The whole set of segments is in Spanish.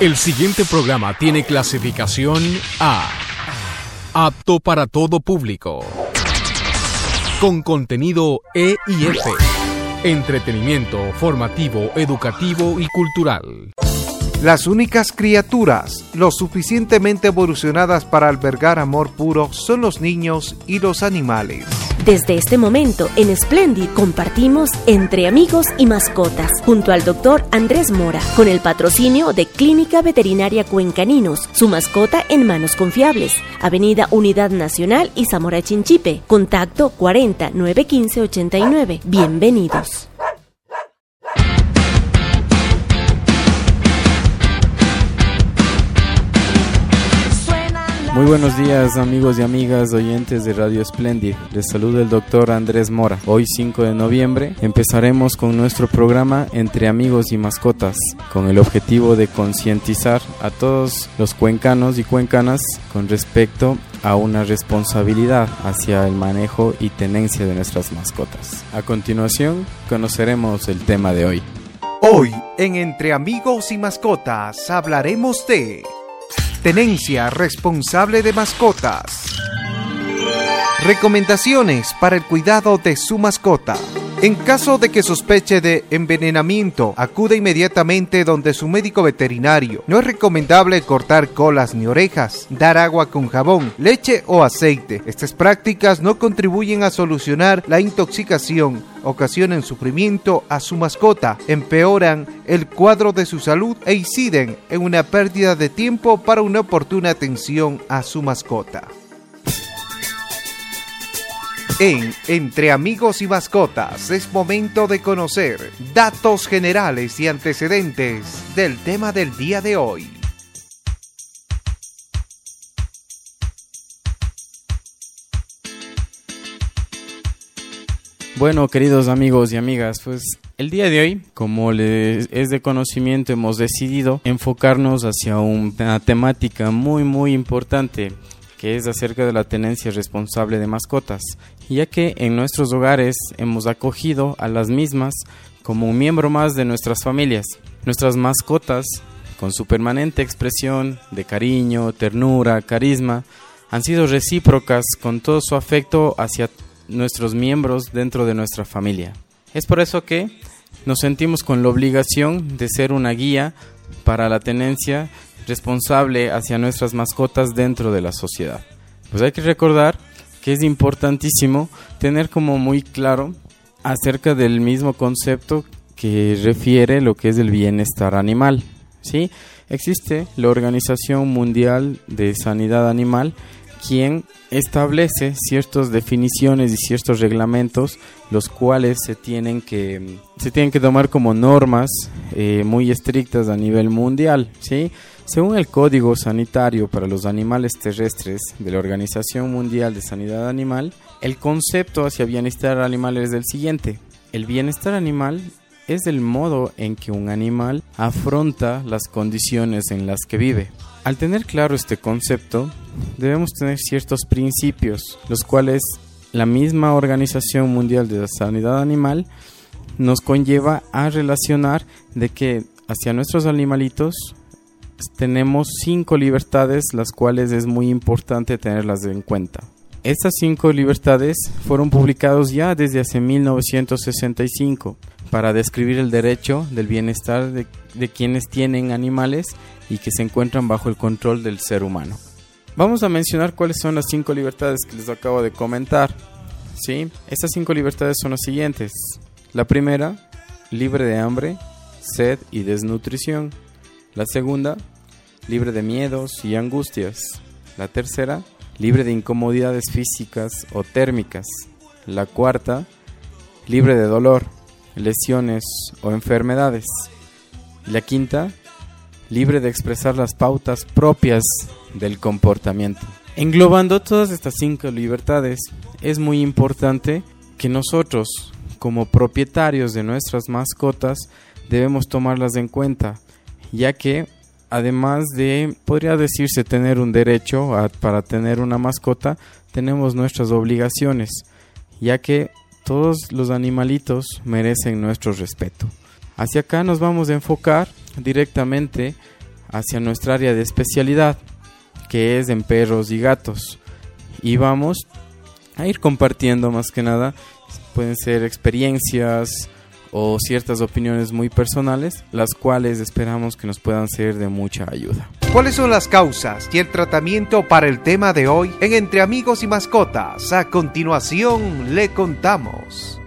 El siguiente programa tiene clasificación A. Apto para todo público. Con contenido E y F. Entretenimiento formativo, educativo y cultural. Las únicas criaturas lo suficientemente evolucionadas para albergar amor puro son los niños y los animales. Desde este momento, en Splendid compartimos Entre Amigos y Mascotas, junto al doctor Andrés Mora, con el patrocinio de Clínica Veterinaria Cuencaninos, su mascota en manos confiables, Avenida Unidad Nacional y Zamora Chinchipe, contacto 40 915 89. Bienvenidos. Muy buenos días amigos y amigas oyentes de Radio Splendid. Les saluda el doctor Andrés Mora. Hoy 5 de noviembre empezaremos con nuestro programa Entre Amigos y Mascotas con el objetivo de concientizar a todos los cuencanos y cuencanas con respecto a una responsabilidad hacia el manejo y tenencia de nuestras mascotas. A continuación conoceremos el tema de hoy. Hoy en Entre Amigos y Mascotas hablaremos de Tenencia responsable de mascotas. Recomendaciones para el cuidado de su mascota. En caso de que sospeche de envenenamiento, acude inmediatamente donde su médico veterinario. No es recomendable cortar colas ni orejas, dar agua con jabón, leche o aceite. Estas prácticas no contribuyen a solucionar la intoxicación, ocasionan sufrimiento a su mascota, empeoran el cuadro de su salud e inciden en una pérdida de tiempo para una oportuna atención a su mascota. En Entre Amigos y Mascotas es momento de conocer datos generales y antecedentes del tema del día de hoy. Bueno, queridos amigos y amigas, pues el día de hoy, como les es de conocimiento, hemos decidido enfocarnos hacia una temática muy muy importante que es acerca de la tenencia responsable de mascotas, ya que en nuestros hogares hemos acogido a las mismas como un miembro más de nuestras familias. Nuestras mascotas, con su permanente expresión de cariño, ternura, carisma, han sido recíprocas con todo su afecto hacia nuestros miembros dentro de nuestra familia. Es por eso que nos sentimos con la obligación de ser una guía para la tenencia responsable hacia nuestras mascotas dentro de la sociedad. Pues hay que recordar que es importantísimo tener como muy claro acerca del mismo concepto que refiere lo que es el bienestar animal. ¿sí? Existe la Organización Mundial de Sanidad Animal quien establece ciertas definiciones y ciertos reglamentos los cuales se tienen que se tienen que tomar como normas eh, muy estrictas a nivel mundial ¿sí? según el código sanitario para los animales terrestres de la Organización Mundial de Sanidad Animal el concepto hacia bienestar animal es el siguiente el bienestar animal es el modo en que un animal afronta las condiciones en las que vive al tener claro este concepto, debemos tener ciertos principios, los cuales la misma Organización Mundial de la Sanidad Animal nos conlleva a relacionar de que hacia nuestros animalitos tenemos cinco libertades, las cuales es muy importante tenerlas en cuenta. Estas cinco libertades fueron publicadas ya desde hace 1965 para describir el derecho del bienestar de, de quienes tienen animales y que se encuentran bajo el control del ser humano. Vamos a mencionar cuáles son las cinco libertades que les acabo de comentar. ¿sí? Estas cinco libertades son las siguientes. La primera, libre de hambre, sed y desnutrición. La segunda, libre de miedos y angustias. La tercera, libre de incomodidades físicas o térmicas. La cuarta, libre de dolor, lesiones o enfermedades. La quinta, libre de expresar las pautas propias del comportamiento. Englobando todas estas cinco libertades, es muy importante que nosotros, como propietarios de nuestras mascotas, debemos tomarlas en cuenta, ya que además de, podría decirse, tener un derecho para tener una mascota, tenemos nuestras obligaciones, ya que todos los animalitos merecen nuestro respeto. Hacia acá nos vamos a enfocar directamente hacia nuestra área de especialidad, que es en perros y gatos. Y vamos a ir compartiendo más que nada, pueden ser experiencias o ciertas opiniones muy personales, las cuales esperamos que nos puedan ser de mucha ayuda. ¿Cuáles son las causas y el tratamiento para el tema de hoy en Entre Amigos y Mascotas? A continuación le contamos.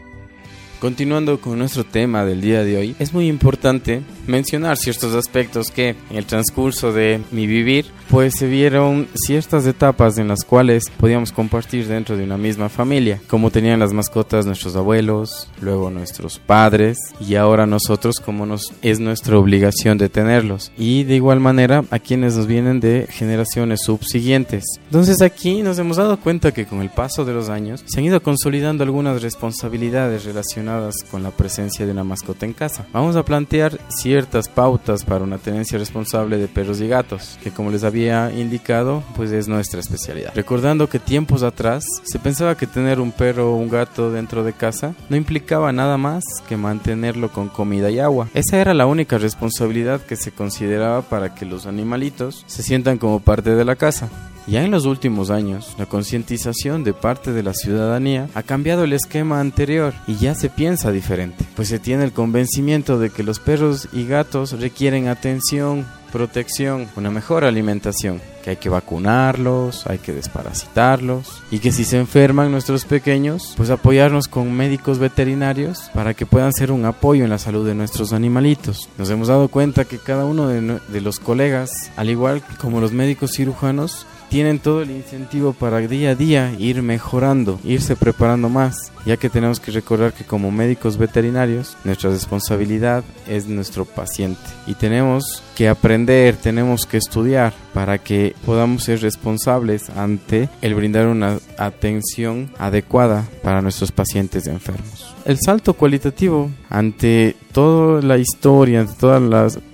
Continuando con nuestro tema del día de hoy, es muy importante mencionar ciertos aspectos que en el transcurso de mi vivir pues se vieron ciertas etapas en las cuales podíamos compartir dentro de una misma familia, como tenían las mascotas nuestros abuelos, luego nuestros padres y ahora nosotros como nos es nuestra obligación de tenerlos y de igual manera a quienes nos vienen de generaciones subsiguientes. Entonces aquí nos hemos dado cuenta que con el paso de los años se han ido consolidando algunas responsabilidades relacionadas con la presencia de una mascota en casa. Vamos a plantear ciertas pautas para una tenencia responsable de perros y gatos, que como les había indicado, pues es nuestra especialidad. Recordando que tiempos atrás se pensaba que tener un perro o un gato dentro de casa no implicaba nada más que mantenerlo con comida y agua. Esa era la única responsabilidad que se consideraba para que los animalitos se sientan como parte de la casa. Ya en los últimos años, la concientización de parte de la ciudadanía ha cambiado el esquema anterior y ya se piensa diferente, pues se tiene el convencimiento de que los perros y gatos requieren atención, protección, una mejor alimentación, que hay que vacunarlos, hay que desparasitarlos y que si se enferman nuestros pequeños, pues apoyarnos con médicos veterinarios para que puedan ser un apoyo en la salud de nuestros animalitos. Nos hemos dado cuenta que cada uno de, de los colegas, al igual como los médicos cirujanos, tienen todo el incentivo para día a día ir mejorando, irse preparando más, ya que tenemos que recordar que como médicos veterinarios nuestra responsabilidad es nuestro paciente y tenemos que aprender, tenemos que estudiar para que podamos ser responsables ante el brindar una atención adecuada para nuestros pacientes enfermos. El salto cualitativo ante toda la historia, ante todo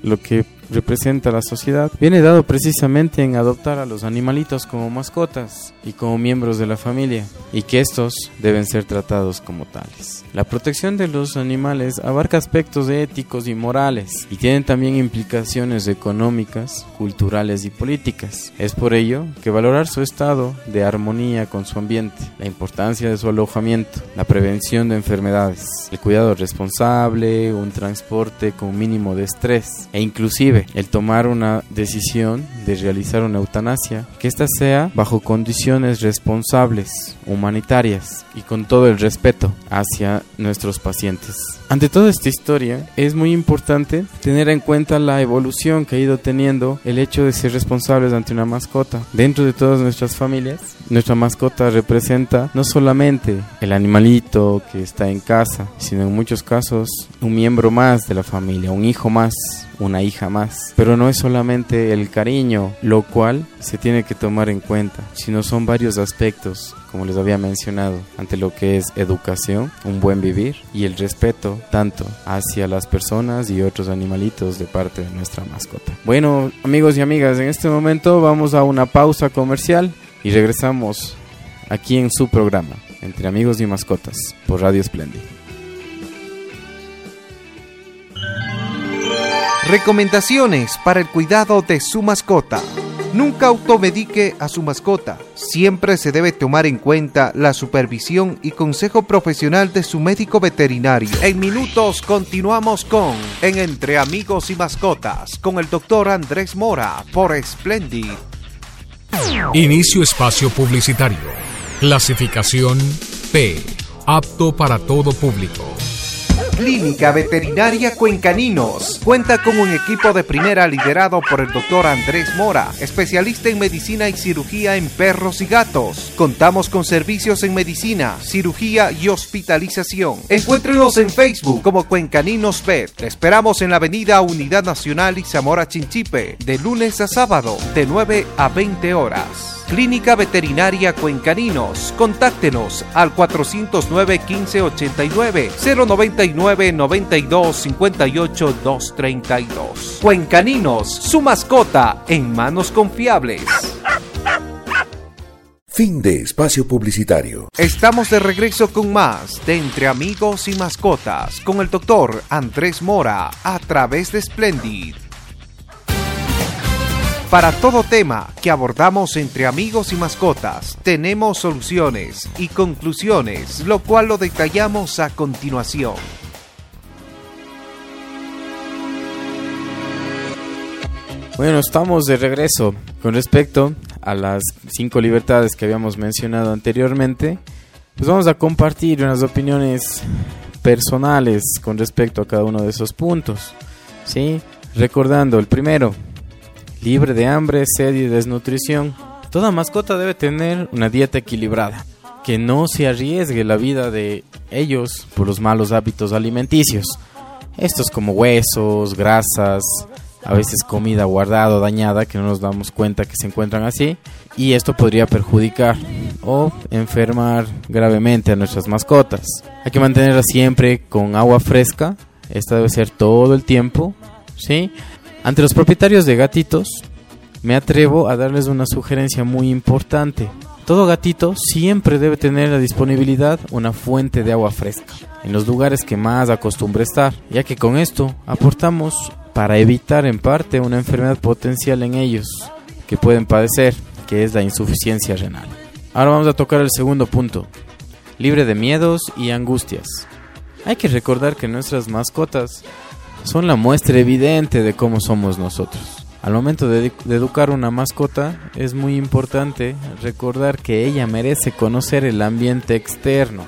lo que representa la sociedad, viene dado precisamente en adoptar a los animalitos como mascotas y como miembros de la familia, y que estos deben ser tratados como tales. La protección de los animales abarca aspectos éticos y morales, y tienen también implicaciones económicas, culturales y políticas. Es por ello que valorar su estado de armonía con su ambiente, la importancia de su alojamiento, la prevención de enfermedades, el cuidado responsable, un transporte con mínimo de estrés, e inclusive el tomar una decisión de realizar una eutanasia, que ésta sea bajo condiciones responsables, humanitarias y con todo el respeto hacia nuestros pacientes. Ante toda esta historia, es muy importante tener en cuenta la evolución que ha ido teniendo el hecho de ser responsables ante una mascota. Dentro de todas nuestras familias, nuestra mascota representa no solamente el animalito que está en casa, sino en muchos casos un miembro más de la familia, un hijo más, una hija más. Pero no es solamente el cariño, lo cual se tiene que tomar en cuenta, sino son varios aspectos, como les había mencionado, ante lo que es educación, un buen vivir y el respeto tanto hacia las personas y otros animalitos de parte de nuestra mascota. Bueno, amigos y amigas, en este momento vamos a una pausa comercial y regresamos aquí en su programa, Entre Amigos y Mascotas, por Radio Splendid. Recomendaciones para el cuidado de su mascota. Nunca automedique a su mascota. Siempre se debe tomar en cuenta la supervisión y consejo profesional de su médico veterinario. En minutos continuamos con En Entre Amigos y Mascotas con el doctor Andrés Mora por Splendid. Inicio espacio publicitario. Clasificación P. Apto para todo público. Clínica Veterinaria Cuencaninos cuenta con un equipo de primera liderado por el doctor Andrés Mora, especialista en medicina y cirugía en perros y gatos. Contamos con servicios en medicina, cirugía y hospitalización. Encuéntrenos en Facebook como Cuencaninos Vet. Te esperamos en la avenida Unidad Nacional y Zamora Chinchipe, de lunes a sábado, de 9 a 20 horas. Clínica Veterinaria Cuencaninos. Contáctenos al 409 1589 099 92 58 232. Cuencaninos, su mascota en manos confiables. Fin de espacio publicitario. Estamos de regreso con más de Entre Amigos y Mascotas con el doctor Andrés Mora a través de Splendid Para todo tema que abordamos entre amigos y mascotas, tenemos soluciones y conclusiones, lo cual lo detallamos a continuación. Bueno, estamos de regreso con respecto a las cinco libertades que habíamos mencionado anteriormente. Pues vamos a compartir unas opiniones personales con respecto a cada uno de esos puntos. ¿sí? Recordando, el primero, libre de hambre, sed y desnutrición. Toda mascota debe tener una dieta equilibrada, que no se arriesgue la vida de ellos por los malos hábitos alimenticios. Estos como huesos, grasas, a veces comida guardada o dañada que no nos damos cuenta que se encuentran así y esto podría perjudicar o enfermar gravemente a nuestras mascotas. Hay que mantenerla siempre con agua fresca, esta debe ser todo el tiempo, ¿sí? Ante los propietarios de gatitos, me atrevo a darles una sugerencia muy importante. Todo gatito siempre debe tener a disponibilidad una fuente de agua fresca en los lugares que más acostumbre estar, ya que con esto aportamos para evitar en parte una enfermedad potencial en ellos que pueden padecer, que es la insuficiencia renal. Ahora vamos a tocar el segundo punto, libre de miedos y angustias. Hay que recordar que nuestras mascotas son la muestra evidente de cómo somos nosotros. Al momento de, de, educar una mascota es muy importante recordar que ella merece conocer el ambiente externo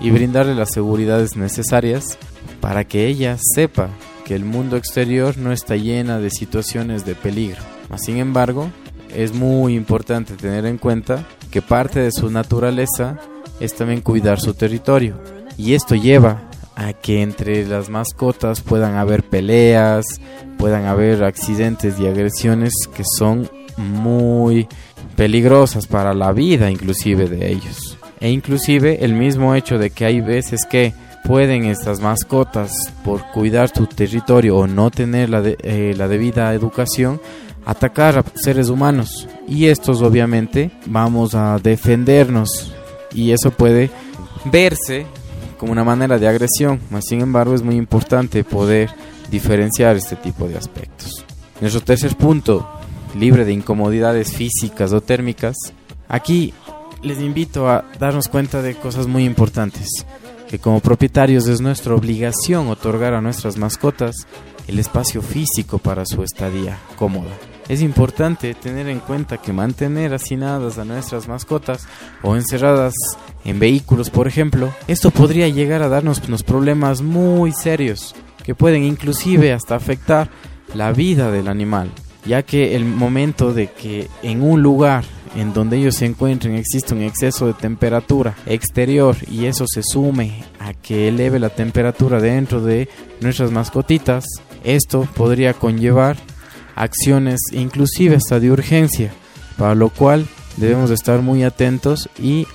y brindarle las seguridades necesarias para que ella sepa que el mundo exterior no está llena de situaciones de peligro. sin embargo, es muy importante tener en cuenta que parte de su naturaleza es también cuidar su territorio. Y esto lleva a que entre las mascotas puedan haber peleas, puedan haber accidentes y agresiones que son muy peligrosas para la vida inclusive de ellos. E inclusive el mismo hecho de que hay veces que pueden estas mascotas, por cuidar su territorio o no tener la, eh, la debida educación, atacar a seres humanos. Y estos obviamente vamos a defendernos. Y eso puede verse como una manera de agresión. sin embargo, es muy importante poder diferenciar este tipo de aspectos. Nuestro tercer punto, libre de incomodidades físicas o térmicas. Aquí les invito a darnos cuenta de cosas muy importantes que como propietarios es nuestra obligación otorgar a nuestras mascotas el espacio físico para su estadía cómoda. Es importante tener en cuenta que mantener hacinadas a nuestras mascotas o encerradas en vehículos, por ejemplo, esto podría llegar a darnos unos problemas muy serios que pueden inclusive hasta afectar la vida del animal, ya que el momento de que en un lugar en donde ellos se encuentren existe un exceso de temperatura exterior y eso se sume a que eleve la temperatura dentro de nuestras mascotitas, esto podría conllevar acciones inclusive hasta de urgencia, para lo cual debemos estar muy atentos y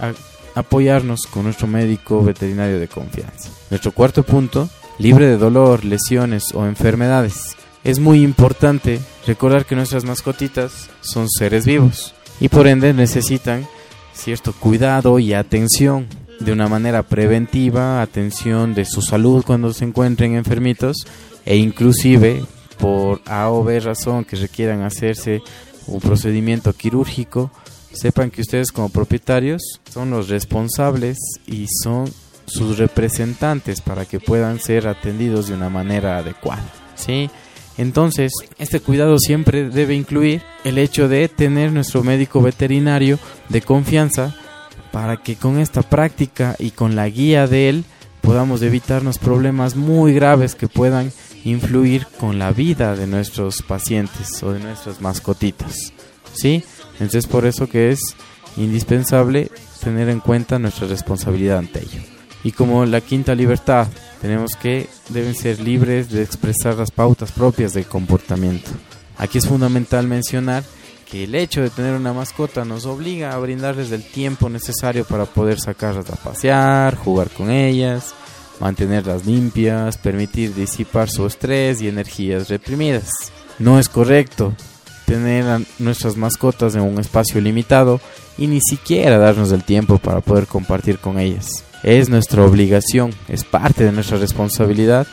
apoyarnos con nuestro médico veterinario de confianza. Nuestro cuarto punto, libre de dolor, lesiones o enfermedades. Es muy importante recordar que nuestras mascotitas son seres vivos y por ende necesitan cierto cuidado y atención de una manera preventiva, atención de su salud cuando se encuentren enfermitos e inclusive por A o B razón que requieran hacerse un procedimiento quirúrgico, sepan que ustedes como propietarios son los responsables y son sus representantes para que puedan ser atendidos de una manera adecuada. ¿sí? Entonces, este cuidado siempre debe incluir el hecho de tener nuestro médico veterinario de confianza para que con esta práctica y con la guía de él podamos evitarnos problemas muy graves que puedan influir con la vida de nuestros pacientes o de nuestras mascotitas. ¿Sí? Entonces por eso que es indispensable tener en cuenta nuestra responsabilidad ante ello. Y como la quinta libertad, tenemos que deben ser libres de expresar las pautas propias del comportamiento. Aquí es fundamental mencionar que el hecho de tener una mascota nos obliga a brindarles el tiempo necesario para poder sacarlas a pasear, jugar con ellas, mantenerlas limpias, permitir disipar su estrés y energías reprimidas. No es correcto tener a nuestras mascotas en un espacio limitado y ni siquiera darnos el tiempo para poder compartir con ellas. Es nuestra obligación, es parte de nuestra responsabilidad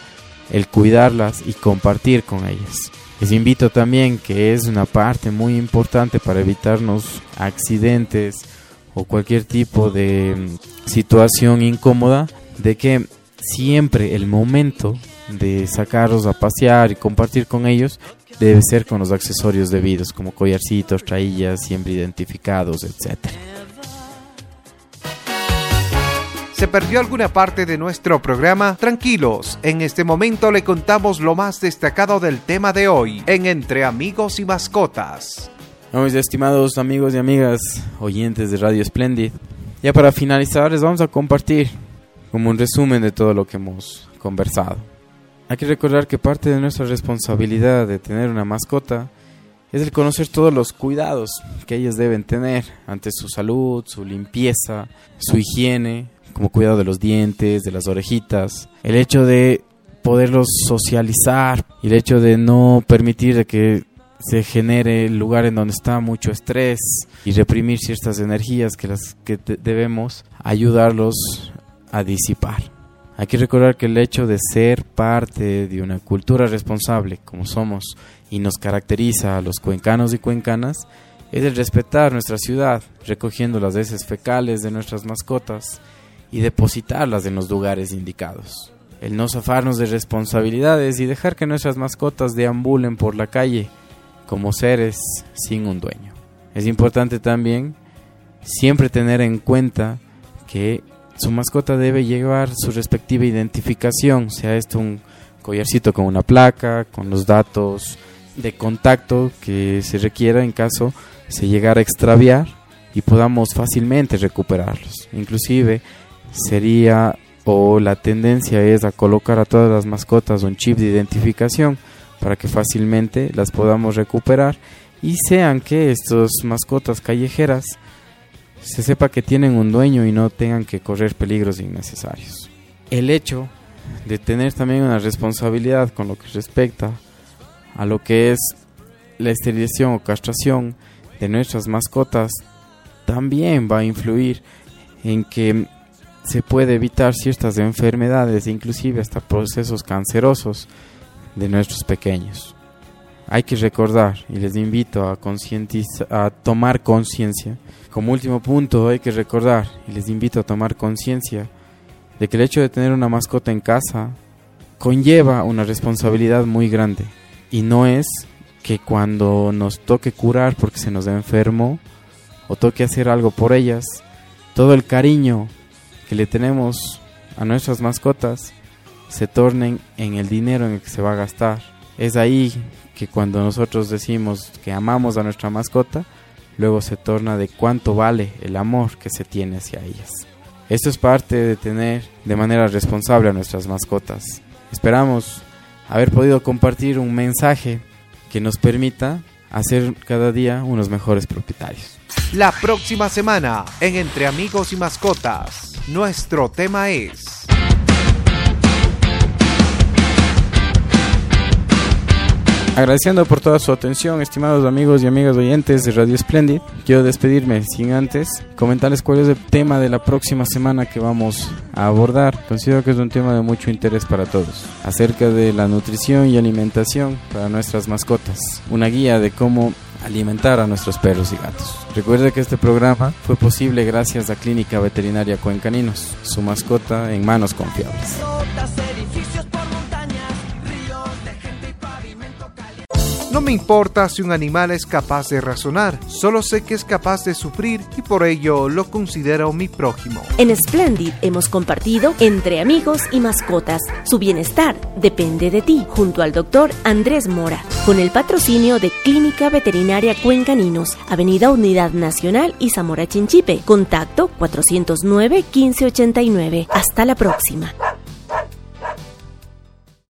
el cuidarlas y compartir con ellas. Les invito también que es una parte muy importante para evitarnos accidentes o cualquier tipo de mm, situación incómoda, de que siempre el momento de sacarlos a pasear y compartir con ellos debe ser con los accesorios debidos, como collarcitos, traillas, siempre identificados, etc. ¿Se perdió alguna parte de nuestro programa? Tranquilos, en este momento le contamos lo más destacado del tema de hoy en Entre Amigos y Mascotas. Mis estimados amigos y amigas oyentes de Radio Splendid, ya para finalizar les vamos a compartir como un resumen de todo lo que hemos conversado. Hay que recordar que parte de nuestra responsabilidad de tener una mascota es el conocer todos los cuidados que ellas deben tener ante su salud, su limpieza, su higiene, como cuidado de los dientes, de las orejitas, el hecho de poderlos socializar y el hecho de no permitir que se genere el lugar en donde está mucho estrés y reprimir ciertas energías que las que debemos ayudarlos a disipar. Hay que recordar que el hecho de ser parte de una cultura responsable como somos y nos caracteriza a los cuencanos y cuencanas es el respetar nuestra ciudad, recogiendo las heces fecales de nuestras mascotas y depositarlas en los lugares indicados. El no zafarnos de responsabilidades y dejar que nuestras mascotas deambulen por la calle como seres sin un dueño. Es importante también siempre tener en cuenta que su mascota debe llevar su respectiva identificación, sea esto un collarcito con una placa, con los datos de contacto que se requiera en caso se llegara a extraviar y podamos fácilmente recuperarlos. Inclusive sería o la tendencia es a colocar a todas las mascotas un chip de identificación para que fácilmente las podamos recuperar y sean que estas mascotas callejeras se sepa que tienen un dueño y no tengan que correr peligros innecesarios. El hecho de tener también una responsabilidad con lo que respecta a lo que es la esterilización o castración de nuestras mascotas también va a influir en que se puede evitar ciertas enfermedades, inclusive hasta procesos cancerosos de nuestros pequeños. Hay que recordar y les invito a, a tomar conciencia. Como último punto hay que recordar y les invito a tomar conciencia de que el hecho de tener una mascota en casa conlleva una responsabilidad muy grande y no es que cuando nos toque curar porque se nos enfermo o toque hacer algo por ellas, todo el cariño que le tenemos a nuestras mascotas se tornen en el dinero en el que se va a gastar. Es ahí que cuando nosotros decimos que amamos a nuestra mascota, luego se torna de cuánto vale el amor que se tiene hacia ellas. Esto es parte de tener de manera responsable a nuestras mascotas. Esperamos haber podido compartir un mensaje que nos permita hacer cada día unos mejores propietarios. La próxima semana en Entre Amigos y Mascotas, nuestro tema es... Agradeciendo por toda su atención, estimados amigos y amigas oyentes de Radio Splendid, quiero despedirme sin antes comentarles cuál es el tema de la próxima semana que vamos a abordar. Considero que es un tema de mucho interés para todos, acerca de la nutrición y alimentación para nuestras mascotas, una guía de cómo alimentar a nuestros perros y gatos. Recuerde que este programa fue posible gracias a Clínica Veterinaria Cuencaninos, su mascota en manos confiables. Me importa si un animal es capaz de razonar, solo sé que es capaz de sufrir y por ello lo considero mi prójimo. En Splendid hemos compartido entre amigos y mascotas. Su bienestar depende de ti, junto al doctor Andrés Mora, con el patrocinio de Clínica Veterinaria Cuencaninos, Avenida Unidad Nacional y Zamora Chinchipe. Contacto 409 1589. Hasta la próxima.